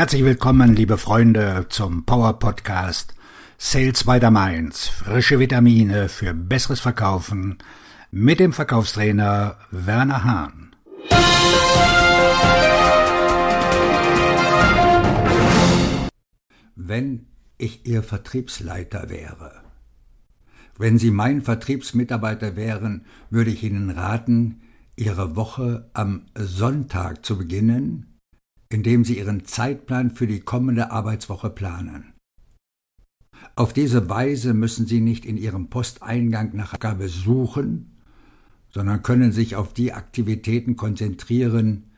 Herzlich willkommen, liebe Freunde, zum Power Podcast Sales by the Mainz. Frische Vitamine für besseres Verkaufen mit dem Verkaufstrainer Werner Hahn. Wenn ich Ihr Vertriebsleiter wäre, wenn Sie mein Vertriebsmitarbeiter wären, würde ich Ihnen raten, Ihre Woche am Sonntag zu beginnen indem Sie Ihren Zeitplan für die kommende Arbeitswoche planen. Auf diese Weise müssen Sie nicht in Ihrem Posteingang nach Abgabe suchen, sondern können sich auf die Aktivitäten konzentrieren,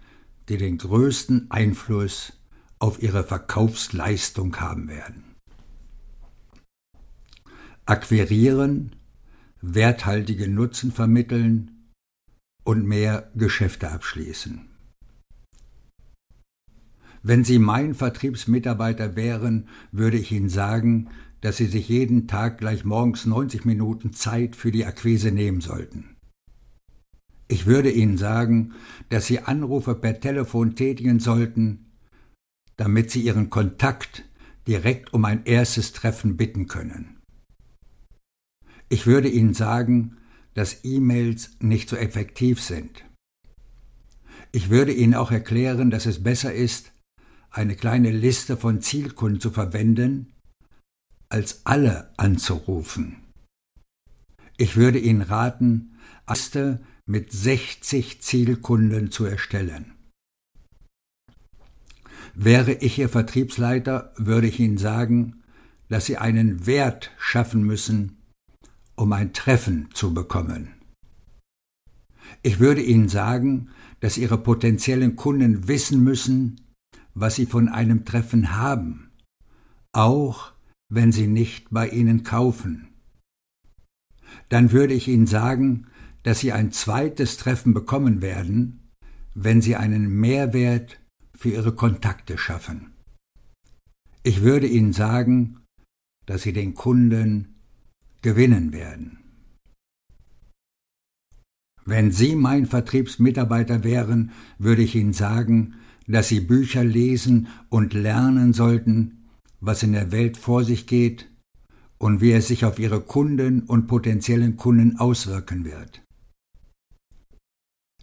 die den größten Einfluss auf Ihre Verkaufsleistung haben werden. Akquirieren, werthaltige Nutzen vermitteln und mehr Geschäfte abschließen. Wenn Sie mein Vertriebsmitarbeiter wären, würde ich Ihnen sagen, dass Sie sich jeden Tag gleich morgens 90 Minuten Zeit für die Akquise nehmen sollten. Ich würde Ihnen sagen, dass Sie Anrufe per Telefon tätigen sollten, damit Sie Ihren Kontakt direkt um ein erstes Treffen bitten können. Ich würde Ihnen sagen, dass E-Mails nicht so effektiv sind. Ich würde Ihnen auch erklären, dass es besser ist, eine kleine Liste von Zielkunden zu verwenden, als alle anzurufen. Ich würde Ihnen raten, Liste mit 60 Zielkunden zu erstellen. Wäre ich Ihr Vertriebsleiter, würde ich Ihnen sagen, dass Sie einen Wert schaffen müssen, um ein Treffen zu bekommen. Ich würde Ihnen sagen, dass Ihre potenziellen Kunden wissen müssen, was sie von einem Treffen haben, auch wenn sie nicht bei ihnen kaufen. Dann würde ich ihnen sagen, dass sie ein zweites Treffen bekommen werden, wenn sie einen Mehrwert für ihre Kontakte schaffen. Ich würde ihnen sagen, dass sie den Kunden gewinnen werden. Wenn Sie mein Vertriebsmitarbeiter wären, würde ich Ihnen sagen, dass sie Bücher lesen und lernen sollten, was in der Welt vor sich geht und wie es sich auf ihre Kunden und potenziellen Kunden auswirken wird.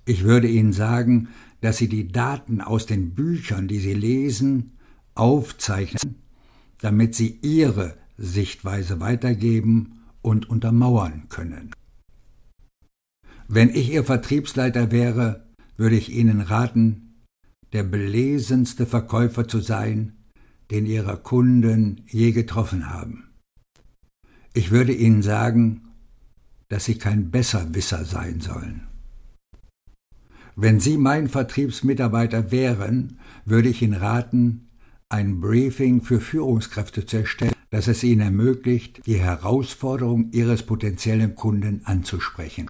Ich würde Ihnen sagen, dass Sie die Daten aus den Büchern, die Sie lesen, aufzeichnen, damit Sie Ihre Sichtweise weitergeben und untermauern können. Wenn ich Ihr Vertriebsleiter wäre, würde ich Ihnen raten, der belesenste Verkäufer zu sein, den Ihre Kunden je getroffen haben. Ich würde Ihnen sagen, dass Sie kein Besserwisser sein sollen. Wenn Sie mein Vertriebsmitarbeiter wären, würde ich Ihnen raten, ein Briefing für Führungskräfte zu erstellen, das es Ihnen ermöglicht, die Herausforderung Ihres potenziellen Kunden anzusprechen.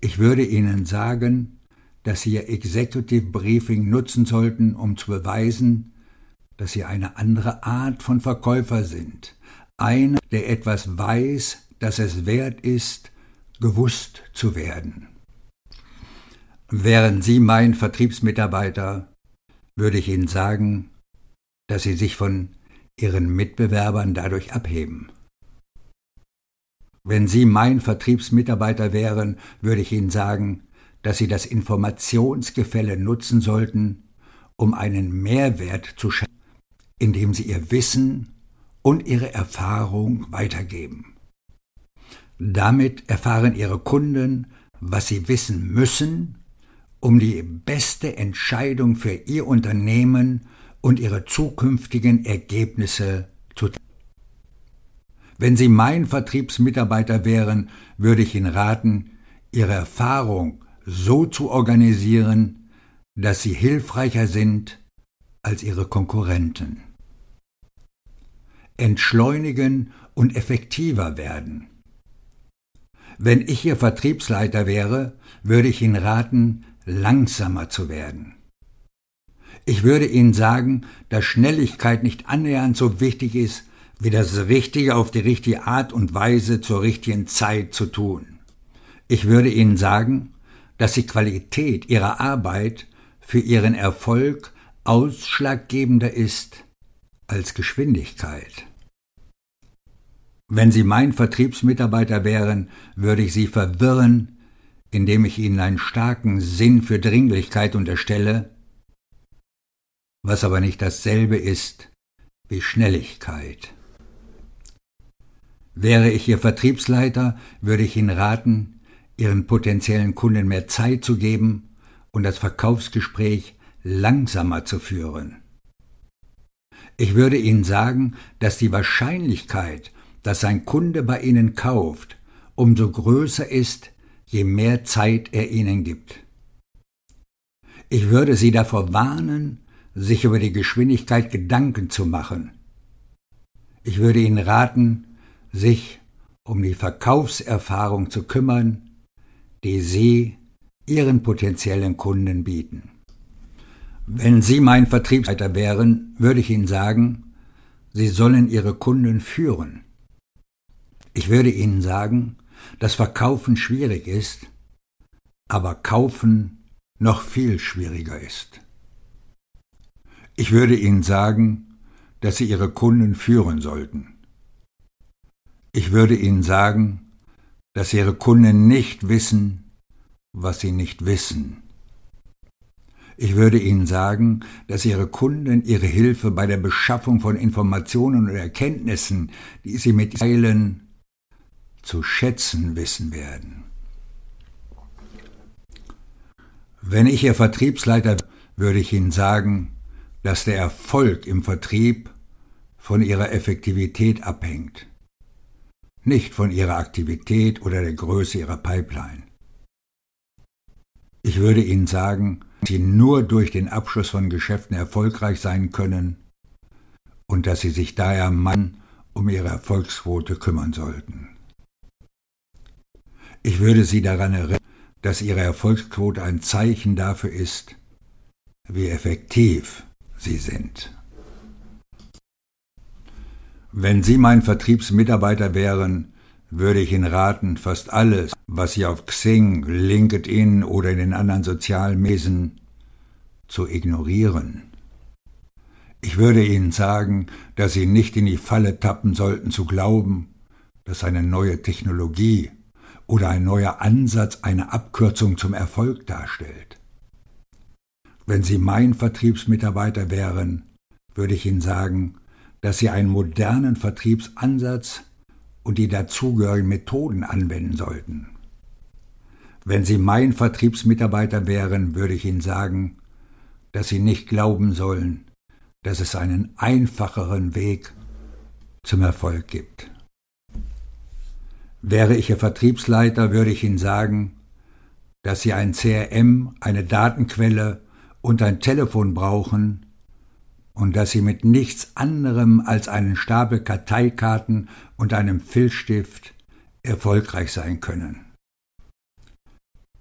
Ich würde Ihnen sagen, dass Sie Ihr Executive Briefing nutzen sollten, um zu beweisen, dass Sie eine andere Art von Verkäufer sind. Einer, der etwas weiß, dass es wert ist, gewusst zu werden. Wären Sie mein Vertriebsmitarbeiter, würde ich Ihnen sagen, dass Sie sich von Ihren Mitbewerbern dadurch abheben. Wenn Sie mein Vertriebsmitarbeiter wären, würde ich Ihnen sagen, dass sie das Informationsgefälle nutzen sollten, um einen Mehrwert zu schaffen, indem sie ihr Wissen und ihre Erfahrung weitergeben. Damit erfahren ihre Kunden, was sie wissen müssen, um die beste Entscheidung für ihr Unternehmen und ihre zukünftigen Ergebnisse zu treffen. Wenn Sie mein Vertriebsmitarbeiter wären, würde ich Ihnen raten, Ihre Erfahrung so zu organisieren, dass sie hilfreicher sind als ihre Konkurrenten. Entschleunigen und effektiver werden. Wenn ich Ihr Vertriebsleiter wäre, würde ich Ihnen raten, langsamer zu werden. Ich würde Ihnen sagen, dass Schnelligkeit nicht annähernd so wichtig ist, wie das Richtige auf die richtige Art und Weise zur richtigen Zeit zu tun. Ich würde Ihnen sagen, dass die Qualität ihrer Arbeit für ihren Erfolg ausschlaggebender ist als Geschwindigkeit. Wenn Sie mein Vertriebsmitarbeiter wären, würde ich Sie verwirren, indem ich Ihnen einen starken Sinn für Dringlichkeit unterstelle, was aber nicht dasselbe ist wie Schnelligkeit. Wäre ich Ihr Vertriebsleiter, würde ich Ihnen raten, Ihren potenziellen Kunden mehr Zeit zu geben und das Verkaufsgespräch langsamer zu führen. Ich würde Ihnen sagen, dass die Wahrscheinlichkeit, dass ein Kunde bei Ihnen kauft, umso größer ist, je mehr Zeit er Ihnen gibt. Ich würde Sie davor warnen, sich über die Geschwindigkeit Gedanken zu machen. Ich würde Ihnen raten, sich um die Verkaufserfahrung zu kümmern, die Sie Ihren potenziellen Kunden bieten. Wenn Sie mein Vertriebsleiter wären, würde ich Ihnen sagen, Sie sollen Ihre Kunden führen. Ich würde Ihnen sagen, dass Verkaufen schwierig ist, aber Kaufen noch viel schwieriger ist. Ich würde Ihnen sagen, dass Sie Ihre Kunden führen sollten. Ich würde Ihnen sagen, dass Ihre Kunden nicht wissen, was sie nicht wissen. Ich würde Ihnen sagen, dass Ihre Kunden Ihre Hilfe bei der Beschaffung von Informationen und Erkenntnissen, die Sie mit teilen, zu schätzen wissen werden. Wenn ich Ihr Vertriebsleiter würde ich Ihnen sagen, dass der Erfolg im Vertrieb von Ihrer Effektivität abhängt nicht von ihrer Aktivität oder der Größe ihrer Pipeline. Ich würde Ihnen sagen, dass Sie nur durch den Abschluss von Geschäften erfolgreich sein können und dass Sie sich daher Mann um Ihre Erfolgsquote kümmern sollten. Ich würde Sie daran erinnern, dass Ihre Erfolgsquote ein Zeichen dafür ist, wie effektiv Sie sind. Wenn Sie mein Vertriebsmitarbeiter wären, würde ich Ihnen raten, fast alles, was Sie auf Xing, LinkedIn oder in den anderen sozialen Mesen zu ignorieren. Ich würde Ihnen sagen, dass Sie nicht in die Falle tappen sollten zu glauben, dass eine neue Technologie oder ein neuer Ansatz eine Abkürzung zum Erfolg darstellt. Wenn Sie mein Vertriebsmitarbeiter wären, würde ich Ihnen sagen, dass sie einen modernen Vertriebsansatz und die dazugehörigen Methoden anwenden sollten. Wenn Sie mein Vertriebsmitarbeiter wären, würde ich Ihnen sagen, dass Sie nicht glauben sollen, dass es einen einfacheren Weg zum Erfolg gibt. Wäre ich Ihr Vertriebsleiter, würde ich Ihnen sagen, dass Sie ein CRM, eine Datenquelle und ein Telefon brauchen, und dass sie mit nichts anderem als einen Stapel Karteikarten und einem Filzstift erfolgreich sein können.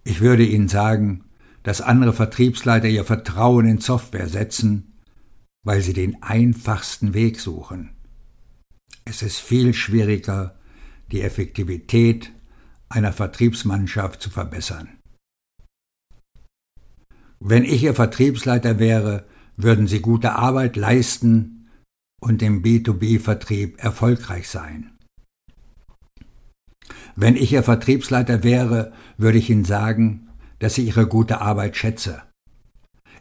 Ich würde Ihnen sagen, dass andere Vertriebsleiter ihr Vertrauen in Software setzen, weil sie den einfachsten Weg suchen. Es ist viel schwieriger, die Effektivität einer Vertriebsmannschaft zu verbessern. Wenn ich Ihr Vertriebsleiter wäre, würden sie gute Arbeit leisten und im B2B-Vertrieb erfolgreich sein. Wenn ich Ihr Vertriebsleiter wäre, würde ich Ihnen sagen, dass ich Ihre gute Arbeit schätze.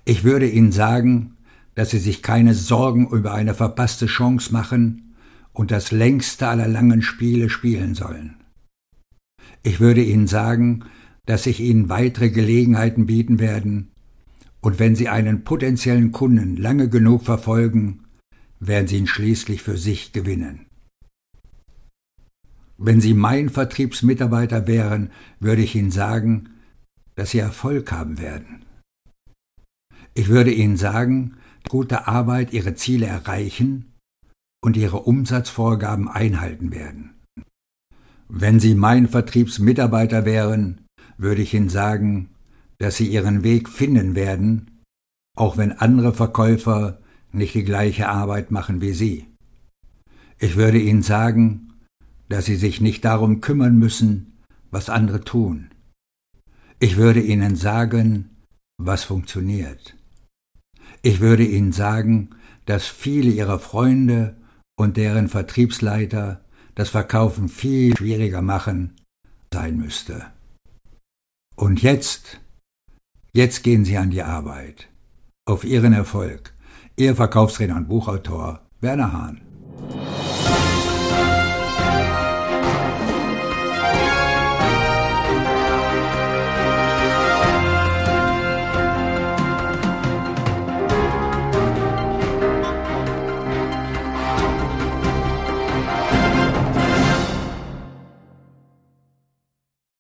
Ich würde Ihnen sagen, dass Sie sich keine Sorgen über eine verpasste Chance machen und das längste aller langen Spiele spielen sollen. Ich würde Ihnen sagen, dass ich Ihnen weitere Gelegenheiten bieten werden, und wenn Sie einen potenziellen Kunden lange genug verfolgen, werden Sie ihn schließlich für sich gewinnen. Wenn Sie mein Vertriebsmitarbeiter wären, würde ich Ihnen sagen, dass Sie Erfolg haben werden. Ich würde Ihnen sagen, gute Arbeit Ihre Ziele erreichen und Ihre Umsatzvorgaben einhalten werden. Wenn Sie mein Vertriebsmitarbeiter wären, würde ich Ihnen sagen, dass sie ihren Weg finden werden, auch wenn andere Verkäufer nicht die gleiche Arbeit machen wie sie. Ich würde ihnen sagen, dass sie sich nicht darum kümmern müssen, was andere tun. Ich würde ihnen sagen, was funktioniert. Ich würde Ihnen sagen, dass viele Ihrer Freunde und deren Vertriebsleiter das Verkaufen viel schwieriger machen sein müsste. Und jetzt, Jetzt gehen Sie an die Arbeit. Auf Ihren Erfolg. Ihr Verkaufsredner und Buchautor Werner Hahn.